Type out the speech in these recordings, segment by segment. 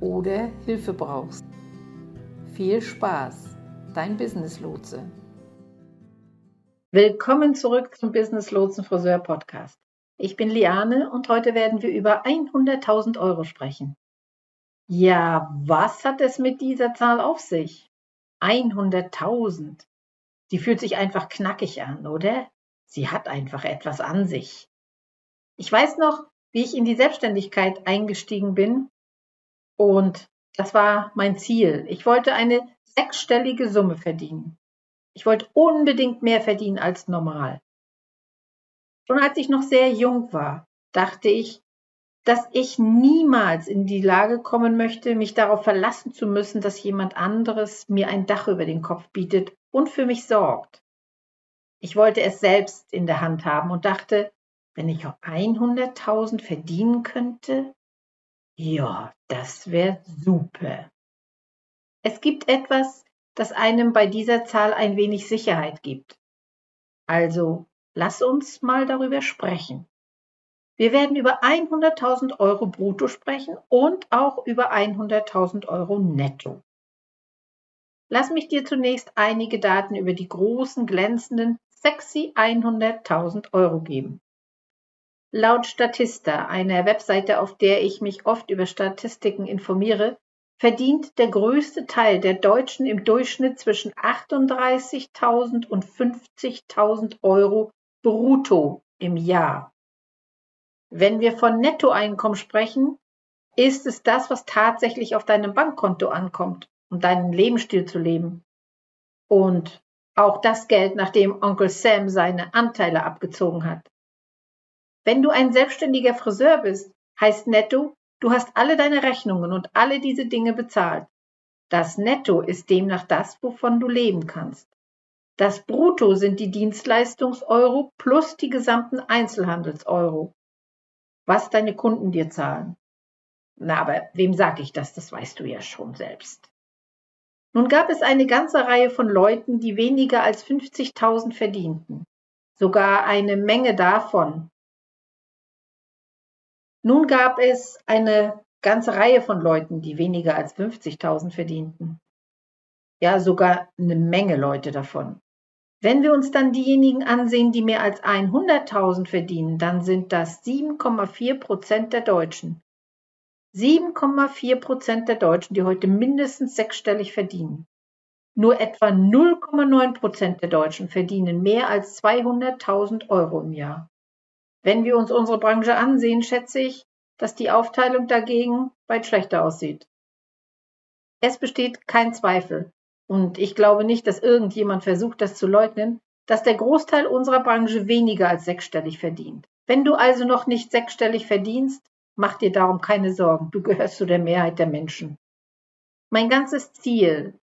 oder Hilfe brauchst. Viel Spaß, dein Business Lotse. Willkommen zurück zum Business Lotsen Friseur Podcast. Ich bin Liane und heute werden wir über 100.000 Euro sprechen. Ja, was hat es mit dieser Zahl auf sich? 100.000. Sie fühlt sich einfach knackig an, oder? Sie hat einfach etwas an sich. Ich weiß noch, wie ich in die Selbstständigkeit eingestiegen bin und das war mein Ziel. Ich wollte eine sechsstellige Summe verdienen. Ich wollte unbedingt mehr verdienen als normal. Schon als ich noch sehr jung war, dachte ich, dass ich niemals in die Lage kommen möchte, mich darauf verlassen zu müssen, dass jemand anderes mir ein Dach über den Kopf bietet und für mich sorgt. Ich wollte es selbst in der Hand haben und dachte, wenn ich auch 100.000 verdienen könnte, ja, das wäre super. Es gibt etwas, das einem bei dieser Zahl ein wenig Sicherheit gibt. Also, lass uns mal darüber sprechen. Wir werden über 100.000 Euro brutto sprechen und auch über 100.000 Euro netto. Lass mich dir zunächst einige Daten über die großen, glänzenden, sexy 100.000 Euro geben. Laut Statista, einer Webseite, auf der ich mich oft über Statistiken informiere, verdient der größte Teil der Deutschen im Durchschnitt zwischen 38.000 und 50.000 Euro brutto im Jahr. Wenn wir von Nettoeinkommen sprechen, ist es das, was tatsächlich auf deinem Bankkonto ankommt, um deinen Lebensstil zu leben. Und auch das Geld, nachdem Onkel Sam seine Anteile abgezogen hat. Wenn du ein selbstständiger Friseur bist, heißt netto, du hast alle deine Rechnungen und alle diese Dinge bezahlt. Das Netto ist demnach das, wovon du leben kannst. Das Brutto sind die Dienstleistungseuro plus die gesamten Einzelhandelseuro. Was deine Kunden dir zahlen. Na, aber wem sage ich das? Das weißt du ja schon selbst. Nun gab es eine ganze Reihe von Leuten, die weniger als 50.000 verdienten. Sogar eine Menge davon nun gab es eine ganze Reihe von Leuten, die weniger als 50.000 verdienten. Ja, sogar eine Menge Leute davon. Wenn wir uns dann diejenigen ansehen, die mehr als 100.000 verdienen, dann sind das 7,4 Prozent der Deutschen. 7,4 Prozent der Deutschen, die heute mindestens sechsstellig verdienen. Nur etwa 0,9 Prozent der Deutschen verdienen mehr als 200.000 Euro im Jahr. Wenn wir uns unsere Branche ansehen, schätze ich, dass die Aufteilung dagegen weit schlechter aussieht. Es besteht kein Zweifel, und ich glaube nicht, dass irgendjemand versucht, das zu leugnen, dass der Großteil unserer Branche weniger als sechsstellig verdient. Wenn du also noch nicht sechsstellig verdienst, mach dir darum keine Sorgen, du gehörst zu der Mehrheit der Menschen. Mein ganzes Ziel,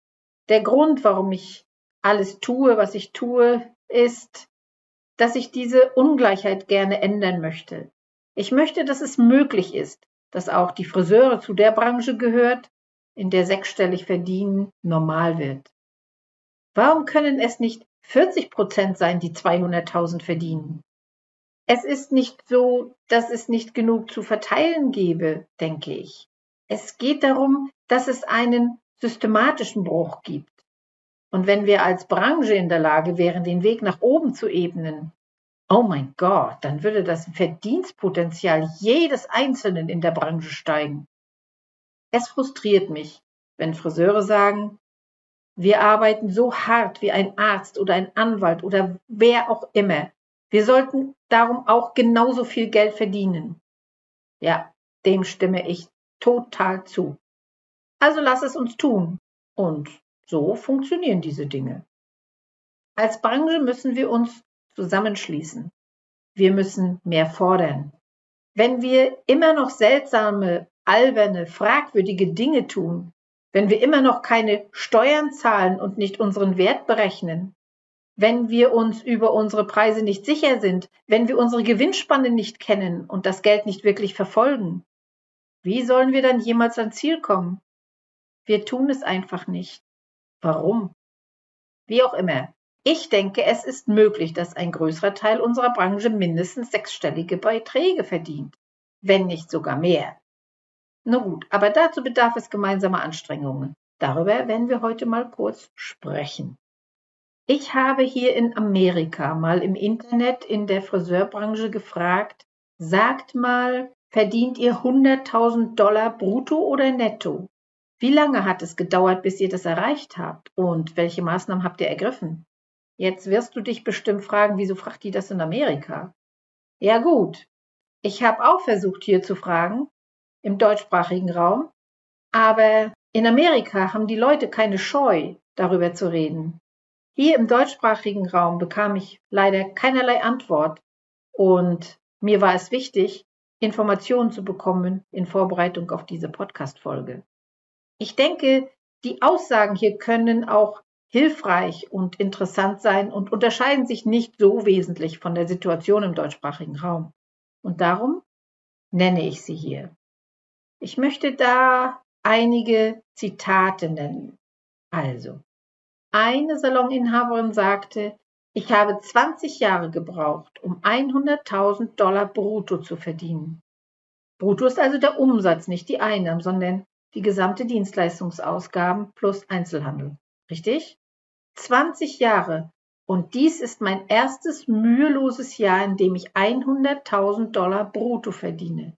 der Grund, warum ich alles tue, was ich tue, ist, dass ich diese Ungleichheit gerne ändern möchte. Ich möchte, dass es möglich ist, dass auch die Friseure zu der Branche gehört, in der sechsstellig verdienen normal wird. Warum können es nicht 40 Prozent sein, die 200.000 verdienen? Es ist nicht so, dass es nicht genug zu verteilen gäbe, denke ich. Es geht darum, dass es einen systematischen Bruch gibt. Und wenn wir als Branche in der Lage wären, den Weg nach oben zu ebnen, oh mein Gott, dann würde das Verdienstpotenzial jedes Einzelnen in der Branche steigen. Es frustriert mich, wenn Friseure sagen, wir arbeiten so hart wie ein Arzt oder ein Anwalt oder wer auch immer. Wir sollten darum auch genauso viel Geld verdienen. Ja, dem stimme ich total zu. Also lass es uns tun. Und so funktionieren diese Dinge. Als Branche müssen wir uns zusammenschließen. Wir müssen mehr fordern. Wenn wir immer noch seltsame, alberne, fragwürdige Dinge tun, wenn wir immer noch keine Steuern zahlen und nicht unseren Wert berechnen, wenn wir uns über unsere Preise nicht sicher sind, wenn wir unsere Gewinnspanne nicht kennen und das Geld nicht wirklich verfolgen, wie sollen wir dann jemals ans Ziel kommen? Wir tun es einfach nicht. Warum? Wie auch immer. Ich denke, es ist möglich, dass ein größerer Teil unserer Branche mindestens sechsstellige Beiträge verdient, wenn nicht sogar mehr. Na gut, aber dazu bedarf es gemeinsamer Anstrengungen. Darüber werden wir heute mal kurz sprechen. Ich habe hier in Amerika mal im Internet in der Friseurbranche gefragt, sagt mal, verdient ihr 100.000 Dollar brutto oder netto? Wie lange hat es gedauert, bis ihr das erreicht habt? Und welche Maßnahmen habt ihr ergriffen? Jetzt wirst du dich bestimmt fragen, wieso fragt die das in Amerika? Ja gut, ich habe auch versucht hier zu fragen, im deutschsprachigen Raum. Aber in Amerika haben die Leute keine Scheu, darüber zu reden. Hier im deutschsprachigen Raum bekam ich leider keinerlei Antwort und mir war es wichtig, Informationen zu bekommen in Vorbereitung auf diese Podcast-Folge. Ich denke, die Aussagen hier können auch hilfreich und interessant sein und unterscheiden sich nicht so wesentlich von der Situation im deutschsprachigen Raum. Und darum nenne ich sie hier. Ich möchte da einige Zitate nennen. Also, eine Saloninhaberin sagte, ich habe 20 Jahre gebraucht, um 100.000 Dollar brutto zu verdienen. Brutto ist also der Umsatz, nicht die Einnahmen, sondern die gesamte Dienstleistungsausgaben plus Einzelhandel. Richtig? 20 Jahre. Und dies ist mein erstes müheloses Jahr, in dem ich 100.000 Dollar brutto verdiene.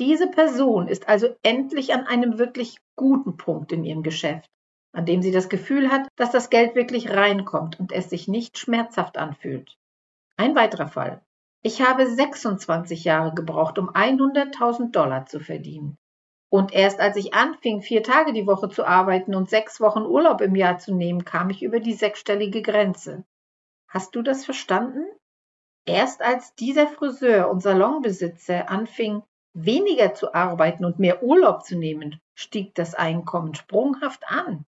Diese Person ist also endlich an einem wirklich guten Punkt in ihrem Geschäft, an dem sie das Gefühl hat, dass das Geld wirklich reinkommt und es sich nicht schmerzhaft anfühlt. Ein weiterer Fall. Ich habe 26 Jahre gebraucht, um 100.000 Dollar zu verdienen. Und erst als ich anfing, vier Tage die Woche zu arbeiten und sechs Wochen Urlaub im Jahr zu nehmen, kam ich über die sechsstellige Grenze. Hast du das verstanden? Erst als dieser Friseur und Salonbesitzer anfing, weniger zu arbeiten und mehr Urlaub zu nehmen, stieg das Einkommen sprunghaft an.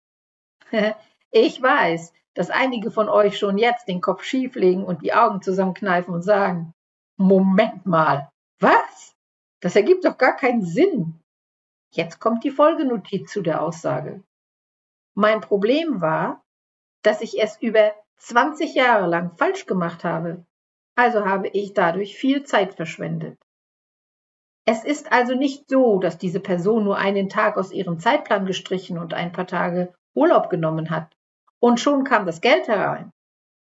ich weiß, dass einige von euch schon jetzt den Kopf schieflegen und die Augen zusammenkneifen und sagen, Moment mal, was? Das ergibt doch gar keinen Sinn. Jetzt kommt die Folgenotiz zu der Aussage. Mein Problem war, dass ich es über 20 Jahre lang falsch gemacht habe. Also habe ich dadurch viel Zeit verschwendet. Es ist also nicht so, dass diese Person nur einen Tag aus ihrem Zeitplan gestrichen und ein paar Tage Urlaub genommen hat und schon kam das Geld herein.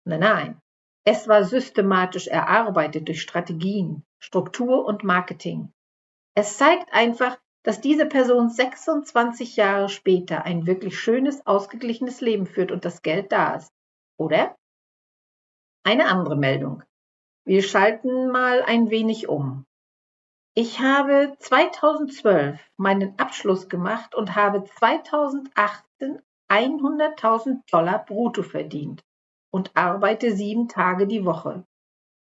Nein, nein. Es war systematisch erarbeitet durch Strategien, Struktur und Marketing. Es zeigt einfach, dass diese Person 26 Jahre später ein wirklich schönes, ausgeglichenes Leben führt und das Geld da ist. Oder? Eine andere Meldung. Wir schalten mal ein wenig um. Ich habe 2012 meinen Abschluss gemacht und habe 2018 100.000 Dollar brutto verdient und arbeite sieben Tage die Woche.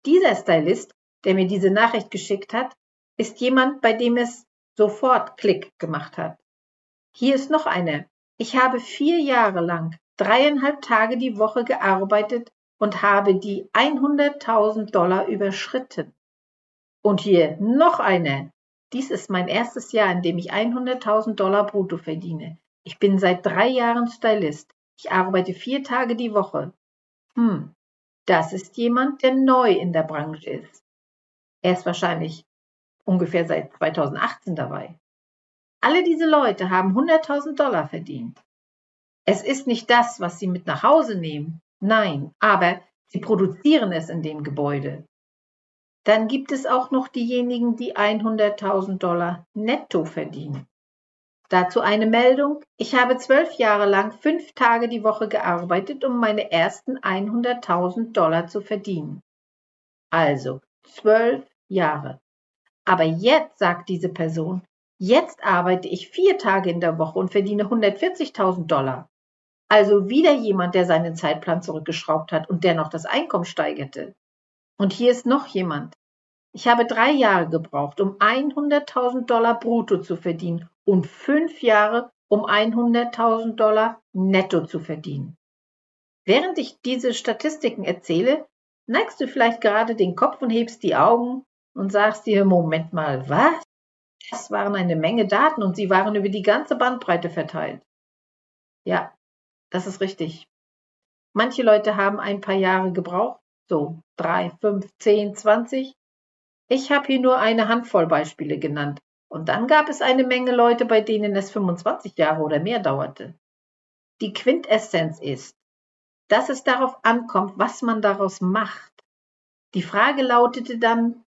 Dieser Stylist, der mir diese Nachricht geschickt hat, ist jemand, bei dem es sofort Klick gemacht hat. Hier ist noch eine. Ich habe vier Jahre lang dreieinhalb Tage die Woche gearbeitet und habe die 100.000 Dollar überschritten. Und hier noch eine. Dies ist mein erstes Jahr, in dem ich 100.000 Dollar brutto verdiene. Ich bin seit drei Jahren Stylist. Ich arbeite vier Tage die Woche. Hm, das ist jemand, der neu in der Branche ist. Er ist wahrscheinlich ungefähr seit 2018 dabei. Alle diese Leute haben 100.000 Dollar verdient. Es ist nicht das, was sie mit nach Hause nehmen. Nein, aber sie produzieren es in dem Gebäude. Dann gibt es auch noch diejenigen, die 100.000 Dollar netto verdienen. Dazu eine Meldung. Ich habe zwölf Jahre lang fünf Tage die Woche gearbeitet, um meine ersten 100.000 Dollar zu verdienen. Also zwölf Jahre. Aber jetzt, sagt diese Person, jetzt arbeite ich vier Tage in der Woche und verdiene 140.000 Dollar. Also wieder jemand, der seinen Zeitplan zurückgeschraubt hat und dennoch das Einkommen steigerte. Und hier ist noch jemand. Ich habe drei Jahre gebraucht, um 100.000 Dollar brutto zu verdienen und fünf Jahre, um 100.000 Dollar netto zu verdienen. Während ich diese Statistiken erzähle, neigst du vielleicht gerade den Kopf und hebst die Augen und sagst dir, Moment mal, was? Das waren eine Menge Daten und sie waren über die ganze Bandbreite verteilt. Ja, das ist richtig. Manche Leute haben ein paar Jahre gebraucht, so drei, fünf, zehn, zwanzig. Ich habe hier nur eine Handvoll Beispiele genannt. Und dann gab es eine Menge Leute, bei denen es 25 Jahre oder mehr dauerte. Die Quintessenz ist, dass es darauf ankommt, was man daraus macht. Die Frage lautete dann,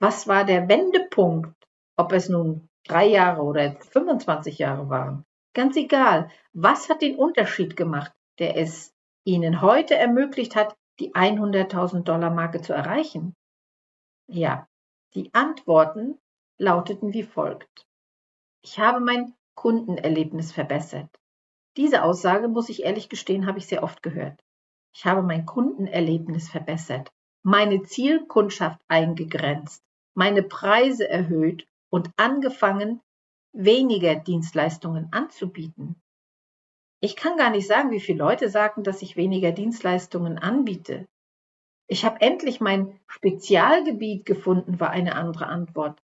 was war der Wendepunkt, ob es nun drei Jahre oder 25 Jahre waren. Ganz egal, was hat den Unterschied gemacht, der es Ihnen heute ermöglicht hat, die 100.000 Dollar Marke zu erreichen? Ja, die Antworten lauteten wie folgt. Ich habe mein Kundenerlebnis verbessert. Diese Aussage, muss ich ehrlich gestehen, habe ich sehr oft gehört. Ich habe mein Kundenerlebnis verbessert, meine Zielkundschaft eingegrenzt, meine Preise erhöht und angefangen, weniger Dienstleistungen anzubieten. Ich kann gar nicht sagen, wie viele Leute sagen, dass ich weniger Dienstleistungen anbiete. Ich habe endlich mein Spezialgebiet gefunden, war eine andere Antwort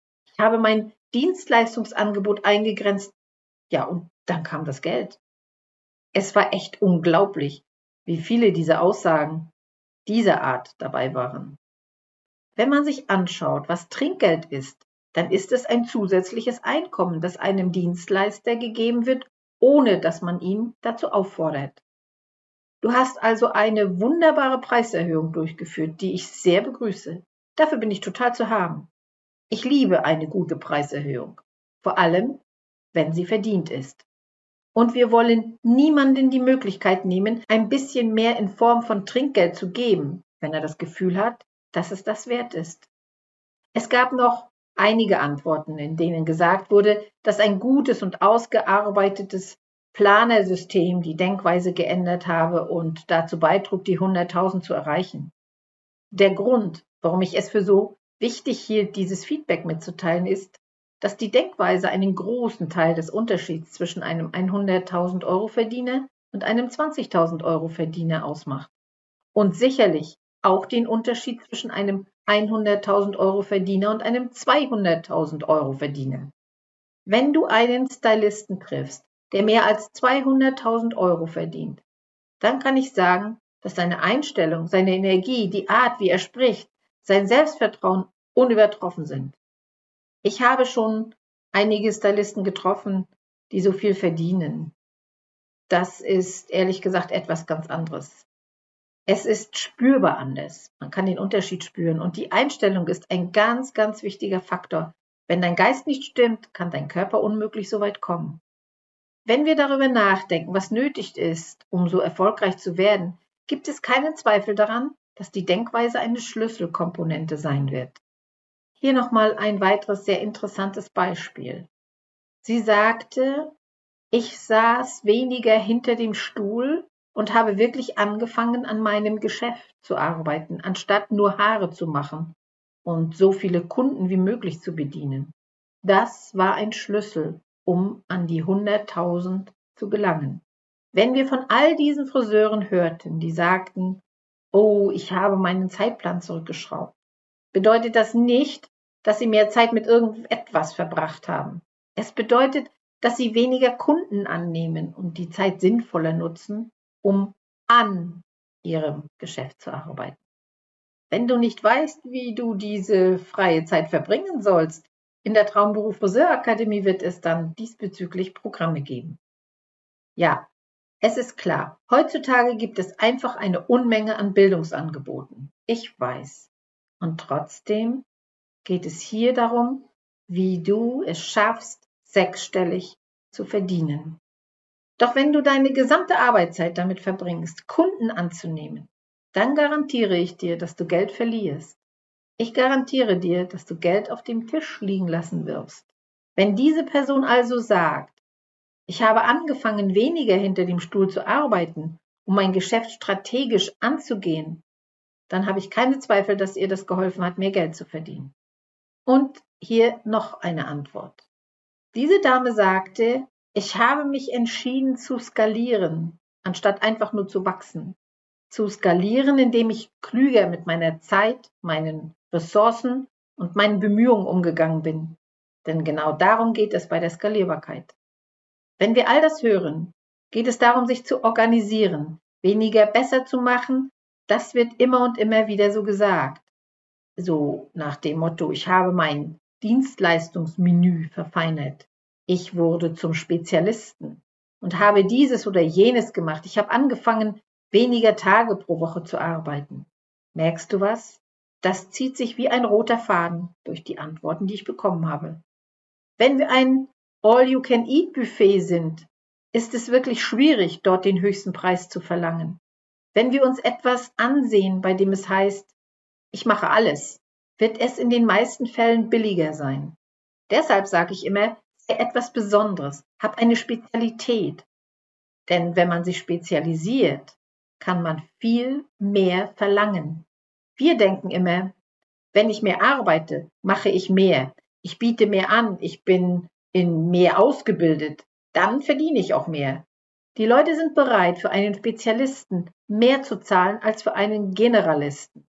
habe mein Dienstleistungsangebot eingegrenzt. Ja, und dann kam das Geld. Es war echt unglaublich, wie viele dieser Aussagen dieser Art dabei waren. Wenn man sich anschaut, was Trinkgeld ist, dann ist es ein zusätzliches Einkommen, das einem Dienstleister gegeben wird, ohne dass man ihn dazu auffordert. Du hast also eine wunderbare Preiserhöhung durchgeführt, die ich sehr begrüße. Dafür bin ich total zu haben. Ich liebe eine gute Preiserhöhung, vor allem, wenn sie verdient ist. Und wir wollen niemanden die Möglichkeit nehmen, ein bisschen mehr in Form von Trinkgeld zu geben, wenn er das Gefühl hat, dass es das wert ist. Es gab noch einige Antworten, in denen gesagt wurde, dass ein gutes und ausgearbeitetes Planersystem die Denkweise geändert habe und dazu beitrug, die 100.000 zu erreichen. Der Grund, warum ich es für so Wichtig hier dieses Feedback mitzuteilen ist, dass die Denkweise einen großen Teil des Unterschieds zwischen einem 100.000 Euro Verdiener und einem 20.000 Euro Verdiener ausmacht. Und sicherlich auch den Unterschied zwischen einem 100.000 Euro Verdiener und einem 200.000 Euro Verdiener. Wenn du einen Stylisten triffst, der mehr als 200.000 Euro verdient, dann kann ich sagen, dass seine Einstellung, seine Energie, die Art, wie er spricht, sein Selbstvertrauen unübertroffen sind. Ich habe schon einige Stylisten getroffen, die so viel verdienen. Das ist ehrlich gesagt etwas ganz anderes. Es ist spürbar anders. Man kann den Unterschied spüren und die Einstellung ist ein ganz, ganz wichtiger Faktor. Wenn dein Geist nicht stimmt, kann dein Körper unmöglich so weit kommen. Wenn wir darüber nachdenken, was nötig ist, um so erfolgreich zu werden, gibt es keinen Zweifel daran, dass die Denkweise eine Schlüsselkomponente sein wird. Hier nochmal ein weiteres sehr interessantes Beispiel. Sie sagte, ich saß weniger hinter dem Stuhl und habe wirklich angefangen, an meinem Geschäft zu arbeiten, anstatt nur Haare zu machen und so viele Kunden wie möglich zu bedienen. Das war ein Schlüssel, um an die 100.000 zu gelangen. Wenn wir von all diesen Friseuren hörten, die sagten, oh, ich habe meinen Zeitplan zurückgeschraubt, bedeutet das nicht, dass sie mehr Zeit mit irgendetwas verbracht haben. Es bedeutet, dass sie weniger Kunden annehmen und die Zeit sinnvoller nutzen, um an ihrem Geschäft zu arbeiten. Wenn du nicht weißt, wie du diese freie Zeit verbringen sollst, in der Traumberuf Friseurakademie wird es dann diesbezüglich Programme geben. Ja, es ist klar, heutzutage gibt es einfach eine Unmenge an Bildungsangeboten. Ich weiß. Und trotzdem geht es hier darum, wie du es schaffst, sechsstellig zu verdienen. Doch wenn du deine gesamte Arbeitszeit damit verbringst, Kunden anzunehmen, dann garantiere ich dir, dass du Geld verlierst. Ich garantiere dir, dass du Geld auf dem Tisch liegen lassen wirst. Wenn diese Person also sagt, ich habe angefangen, weniger hinter dem Stuhl zu arbeiten, um mein Geschäft strategisch anzugehen, dann habe ich keine Zweifel, dass ihr das geholfen hat, mehr Geld zu verdienen. Und hier noch eine Antwort. Diese Dame sagte, ich habe mich entschieden zu skalieren, anstatt einfach nur zu wachsen. Zu skalieren, indem ich klüger mit meiner Zeit, meinen Ressourcen und meinen Bemühungen umgegangen bin. Denn genau darum geht es bei der Skalierbarkeit. Wenn wir all das hören, geht es darum, sich zu organisieren, weniger besser zu machen. Das wird immer und immer wieder so gesagt. So nach dem Motto, ich habe mein Dienstleistungsmenü verfeinert. Ich wurde zum Spezialisten und habe dieses oder jenes gemacht. Ich habe angefangen, weniger Tage pro Woche zu arbeiten. Merkst du was? Das zieht sich wie ein roter Faden durch die Antworten, die ich bekommen habe. Wenn wir ein All-You-Can-Eat-Buffet sind, ist es wirklich schwierig, dort den höchsten Preis zu verlangen. Wenn wir uns etwas ansehen, bei dem es heißt, ich mache alles, wird es in den meisten Fällen billiger sein. Deshalb sage ich immer, etwas Besonderes, hab eine Spezialität. Denn wenn man sich spezialisiert, kann man viel mehr verlangen. Wir denken immer, wenn ich mehr arbeite, mache ich mehr. Ich biete mehr an, ich bin in mehr ausgebildet, dann verdiene ich auch mehr. Die Leute sind bereit, für einen Spezialisten mehr zu zahlen als für einen Generalisten.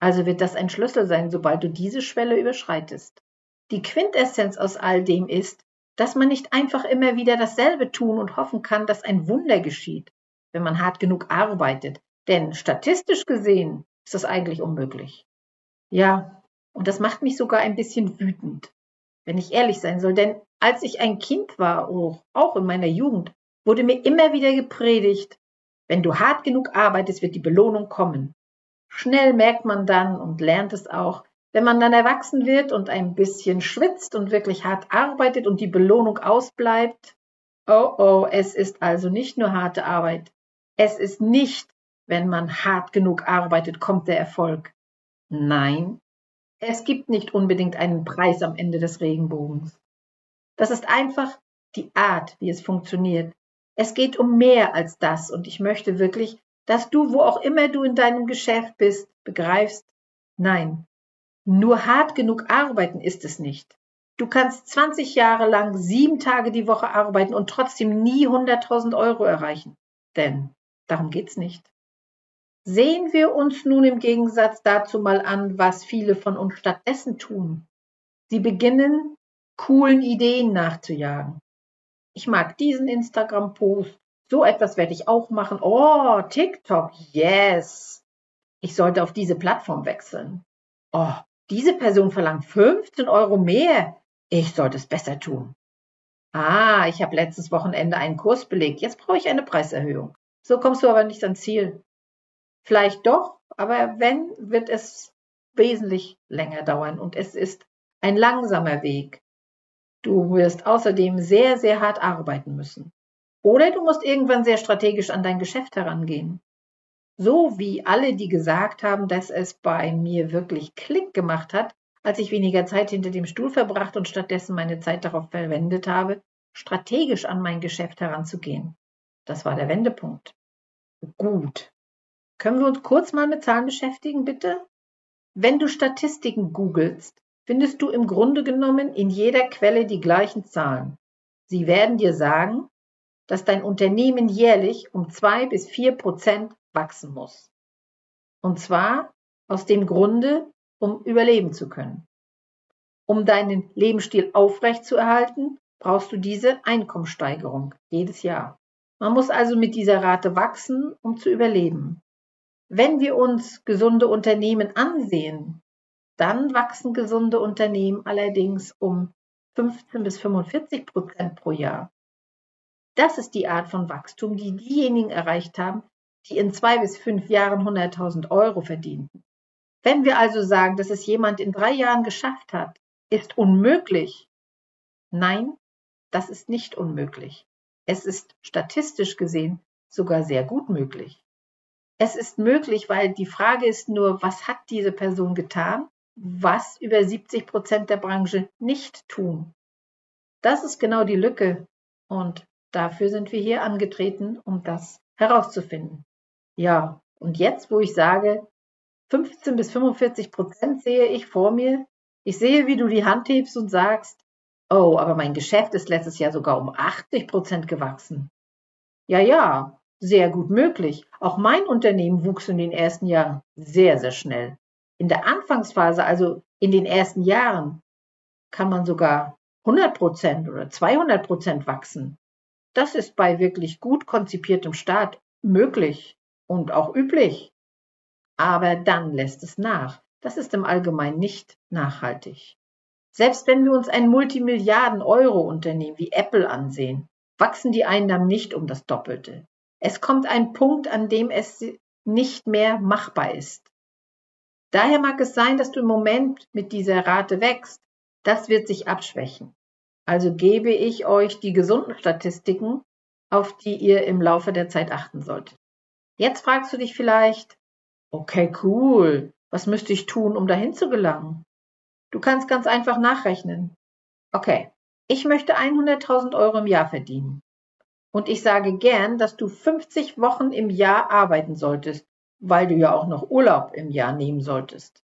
Also wird das ein Schlüssel sein, sobald du diese Schwelle überschreitest. Die Quintessenz aus all dem ist, dass man nicht einfach immer wieder dasselbe tun und hoffen kann, dass ein Wunder geschieht, wenn man hart genug arbeitet. Denn statistisch gesehen ist das eigentlich unmöglich. Ja, und das macht mich sogar ein bisschen wütend, wenn ich ehrlich sein soll. Denn als ich ein Kind war, auch in meiner Jugend, wurde mir immer wieder gepredigt, wenn du hart genug arbeitest, wird die Belohnung kommen. Schnell merkt man dann und lernt es auch, wenn man dann erwachsen wird und ein bisschen schwitzt und wirklich hart arbeitet und die Belohnung ausbleibt, oh oh, es ist also nicht nur harte Arbeit. Es ist nicht, wenn man hart genug arbeitet, kommt der Erfolg. Nein, es gibt nicht unbedingt einen Preis am Ende des Regenbogens. Das ist einfach die Art, wie es funktioniert. Es geht um mehr als das und ich möchte wirklich, dass du, wo auch immer du in deinem Geschäft bist, begreifst, nein, nur hart genug arbeiten ist es nicht. Du kannst 20 Jahre lang sieben Tage die Woche arbeiten und trotzdem nie 100.000 Euro erreichen. Denn darum geht's nicht. Sehen wir uns nun im Gegensatz dazu mal an, was viele von uns stattdessen tun. Sie beginnen, coolen Ideen nachzujagen. Ich mag diesen Instagram-Post. So etwas werde ich auch machen. Oh, TikTok, yes. Ich sollte auf diese Plattform wechseln. Oh, diese Person verlangt 15 Euro mehr. Ich sollte es besser tun. Ah, ich habe letztes Wochenende einen Kurs belegt. Jetzt brauche ich eine Preiserhöhung. So kommst du aber nicht ans Ziel. Vielleicht doch, aber wenn, wird es wesentlich länger dauern und es ist ein langsamer Weg. Du wirst außerdem sehr, sehr hart arbeiten müssen. Oder du musst irgendwann sehr strategisch an dein Geschäft herangehen. So wie alle, die gesagt haben, dass es bei mir wirklich Klick gemacht hat, als ich weniger Zeit hinter dem Stuhl verbracht und stattdessen meine Zeit darauf verwendet habe, strategisch an mein Geschäft heranzugehen. Das war der Wendepunkt. Gut. Können wir uns kurz mal mit Zahlen beschäftigen, bitte? Wenn du Statistiken googelst, findest du im Grunde genommen in jeder Quelle die gleichen Zahlen. Sie werden dir sagen, dass dein Unternehmen jährlich um zwei bis vier Prozent wachsen muss. Und zwar aus dem Grunde, um überleben zu können. Um deinen Lebensstil aufrechtzuerhalten, brauchst du diese Einkommenssteigerung jedes Jahr. Man muss also mit dieser Rate wachsen, um zu überleben. Wenn wir uns gesunde Unternehmen ansehen, dann wachsen gesunde Unternehmen allerdings um 15 bis 45 Prozent pro Jahr. Das ist die Art von Wachstum, die diejenigen erreicht haben, die in zwei bis fünf Jahren 100.000 Euro verdienten. Wenn wir also sagen, dass es jemand in drei Jahren geschafft hat, ist unmöglich. Nein, das ist nicht unmöglich. Es ist statistisch gesehen sogar sehr gut möglich. Es ist möglich, weil die Frage ist nur, was hat diese Person getan, was über 70 Prozent der Branche nicht tun. Das ist genau die Lücke und dafür sind wir hier angetreten, um das herauszufinden. Ja, und jetzt, wo ich sage, 15 bis 45 Prozent sehe ich vor mir, ich sehe, wie du die Hand hebst und sagst, oh, aber mein Geschäft ist letztes Jahr sogar um 80 Prozent gewachsen. Ja, ja, sehr gut möglich. Auch mein Unternehmen wuchs in den ersten Jahren sehr, sehr schnell. In der Anfangsphase, also in den ersten Jahren, kann man sogar 100 Prozent oder 200 Prozent wachsen. Das ist bei wirklich gut konzipiertem Staat möglich und auch üblich. Aber dann lässt es nach. Das ist im Allgemeinen nicht nachhaltig. Selbst wenn wir uns ein Multimilliarden-Euro-Unternehmen wie Apple ansehen, wachsen die Einnahmen nicht um das Doppelte. Es kommt ein Punkt, an dem es nicht mehr machbar ist. Daher mag es sein, dass du im Moment mit dieser Rate wächst. Das wird sich abschwächen. Also gebe ich euch die gesunden Statistiken, auf die ihr im Laufe der Zeit achten solltet. Jetzt fragst du dich vielleicht, okay, cool, was müsste ich tun, um dahin zu gelangen? Du kannst ganz einfach nachrechnen. Okay, ich möchte 100.000 Euro im Jahr verdienen. Und ich sage gern, dass du 50 Wochen im Jahr arbeiten solltest, weil du ja auch noch Urlaub im Jahr nehmen solltest.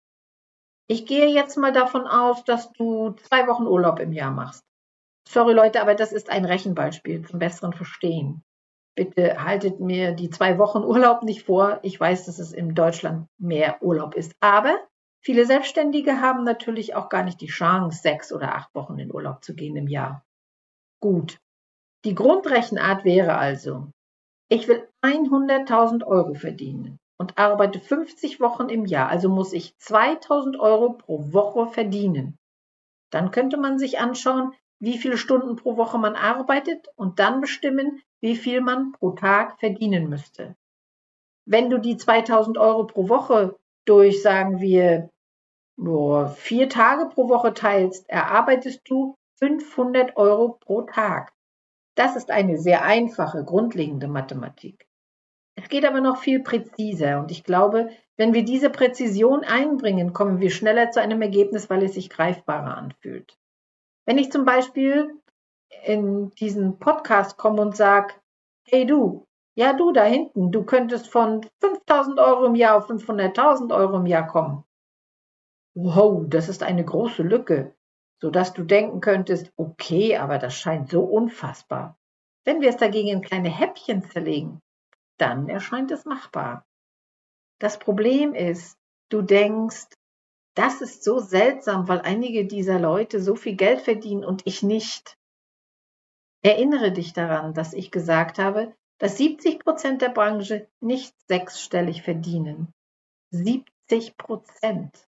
Ich gehe jetzt mal davon aus, dass du zwei Wochen Urlaub im Jahr machst. Sorry Leute, aber das ist ein Rechenbeispiel zum besseren Verstehen. Bitte haltet mir die zwei Wochen Urlaub nicht vor. Ich weiß, dass es in Deutschland mehr Urlaub ist. Aber viele Selbstständige haben natürlich auch gar nicht die Chance, sechs oder acht Wochen in Urlaub zu gehen im Jahr. Gut, die Grundrechenart wäre also, ich will 100.000 Euro verdienen und arbeite 50 Wochen im Jahr, also muss ich 2.000 Euro pro Woche verdienen. Dann könnte man sich anschauen, wie viele Stunden pro Woche man arbeitet und dann bestimmen, wie viel man pro Tag verdienen müsste. Wenn du die 2000 Euro pro Woche durch, sagen wir, vier Tage pro Woche teilst, erarbeitest du 500 Euro pro Tag. Das ist eine sehr einfache, grundlegende Mathematik. Es geht aber noch viel präziser und ich glaube, wenn wir diese Präzision einbringen, kommen wir schneller zu einem Ergebnis, weil es sich greifbarer anfühlt. Wenn ich zum Beispiel in diesen Podcast komme und sage, hey du, ja du da hinten, du könntest von 5000 Euro im Jahr auf 500.000 Euro im Jahr kommen. Wow, das ist eine große Lücke sodass du denken könntest, okay, aber das scheint so unfassbar. Wenn wir es dagegen in kleine Häppchen zerlegen, dann erscheint es machbar. Das Problem ist, du denkst, das ist so seltsam, weil einige dieser Leute so viel Geld verdienen und ich nicht. Erinnere dich daran, dass ich gesagt habe, dass 70 Prozent der Branche nicht sechsstellig verdienen. 70 Prozent.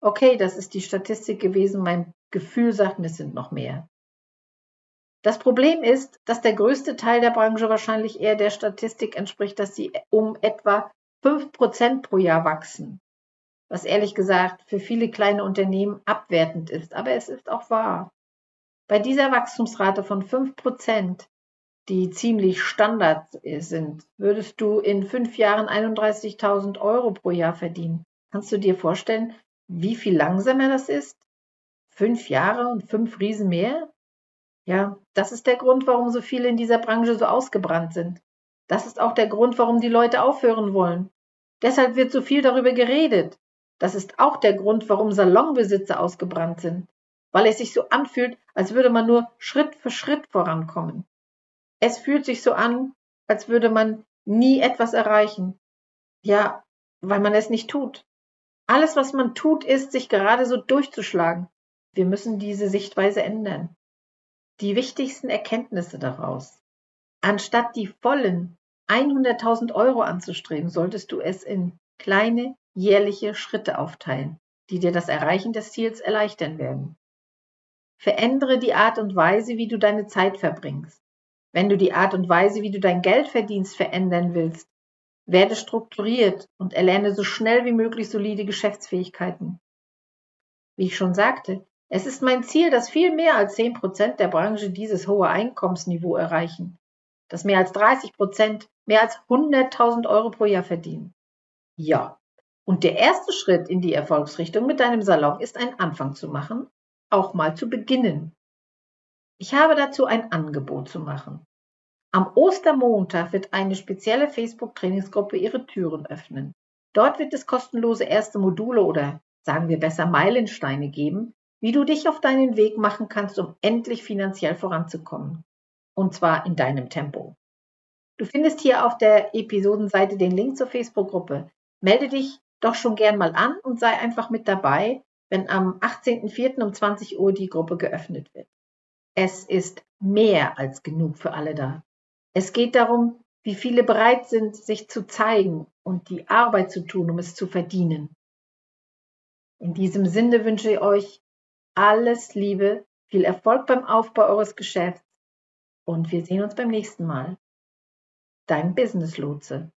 Okay, das ist die Statistik gewesen. Mein Gefühl sagt, es sind noch mehr. Das Problem ist, dass der größte Teil der Branche wahrscheinlich eher der Statistik entspricht, dass sie um etwa 5% pro Jahr wachsen. Was ehrlich gesagt für viele kleine Unternehmen abwertend ist, aber es ist auch wahr. Bei dieser Wachstumsrate von 5%, die ziemlich Standard sind, würdest du in fünf Jahren 31.000 Euro pro Jahr verdienen. Kannst du dir vorstellen, wie viel langsamer das ist? Fünf Jahre und fünf Riesen mehr? Ja, das ist der Grund, warum so viele in dieser Branche so ausgebrannt sind. Das ist auch der Grund, warum die Leute aufhören wollen. Deshalb wird so viel darüber geredet. Das ist auch der Grund, warum Salonbesitzer ausgebrannt sind. Weil es sich so anfühlt, als würde man nur Schritt für Schritt vorankommen. Es fühlt sich so an, als würde man nie etwas erreichen. Ja, weil man es nicht tut. Alles, was man tut, ist, sich gerade so durchzuschlagen. Wir müssen diese Sichtweise ändern. Die wichtigsten Erkenntnisse daraus. Anstatt die vollen 100.000 Euro anzustreben, solltest du es in kleine jährliche Schritte aufteilen, die dir das Erreichen des Ziels erleichtern werden. Verändere die Art und Weise, wie du deine Zeit verbringst. Wenn du die Art und Weise, wie du dein Geld verdienst, verändern willst, werde strukturiert und erlerne so schnell wie möglich solide Geschäftsfähigkeiten. Wie ich schon sagte, Es ist mein Ziel, dass viel mehr als 10 Prozent der Branche dieses hohe Einkommensniveau erreichen, dass mehr als 30 Prozent mehr als 100.000 Euro pro Jahr verdienen. Ja, und der erste Schritt in die Erfolgsrichtung mit deinem Salon ist ein Anfang zu machen, auch mal zu beginnen. Ich habe dazu ein Angebot zu machen. Am Ostermontag wird eine spezielle Facebook-Trainingsgruppe ihre Türen öffnen. Dort wird es kostenlose erste Module oder sagen wir besser Meilensteine geben, wie du dich auf deinen Weg machen kannst, um endlich finanziell voranzukommen. Und zwar in deinem Tempo. Du findest hier auf der Episodenseite den Link zur Facebook-Gruppe. Melde dich doch schon gern mal an und sei einfach mit dabei, wenn am 18.04. um 20 Uhr die Gruppe geöffnet wird. Es ist mehr als genug für alle da. Es geht darum, wie viele bereit sind, sich zu zeigen und die Arbeit zu tun, um es zu verdienen. In diesem Sinne wünsche ich euch alles Liebe, viel Erfolg beim Aufbau eures Geschäfts und wir sehen uns beim nächsten Mal. Dein Business Lotse.